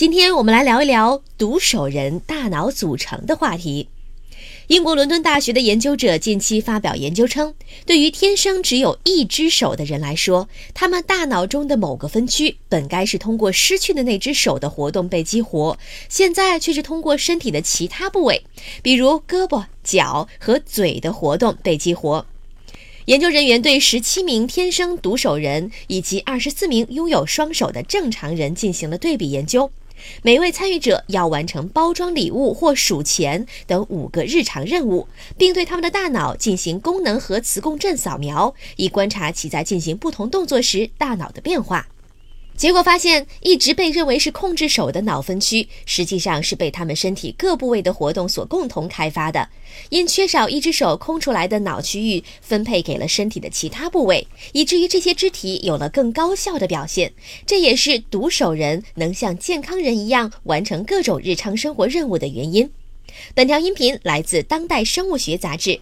今天我们来聊一聊独手人大脑组成的话题。英国伦敦大学的研究者近期发表研究称，对于天生只有一只手的人来说，他们大脑中的某个分区本该是通过失去的那只手的活动被激活，现在却是通过身体的其他部位，比如胳膊、脚和嘴的活动被激活。研究人员对十七名天生独手人以及二十四名拥有双手的正常人进行了对比研究。每位参与者要完成包装礼物或数钱等五个日常任务，并对他们的大脑进行功能核磁共振扫描，以观察其在进行不同动作时大脑的变化。结果发现，一直被认为是控制手的脑分区，实际上是被他们身体各部位的活动所共同开发的。因缺少一只手空出来的脑区域分配给了身体的其他部位，以至于这些肢体有了更高效的表现。这也是独手人能像健康人一样完成各种日常生活任务的原因。本条音频来自《当代生物学》杂志。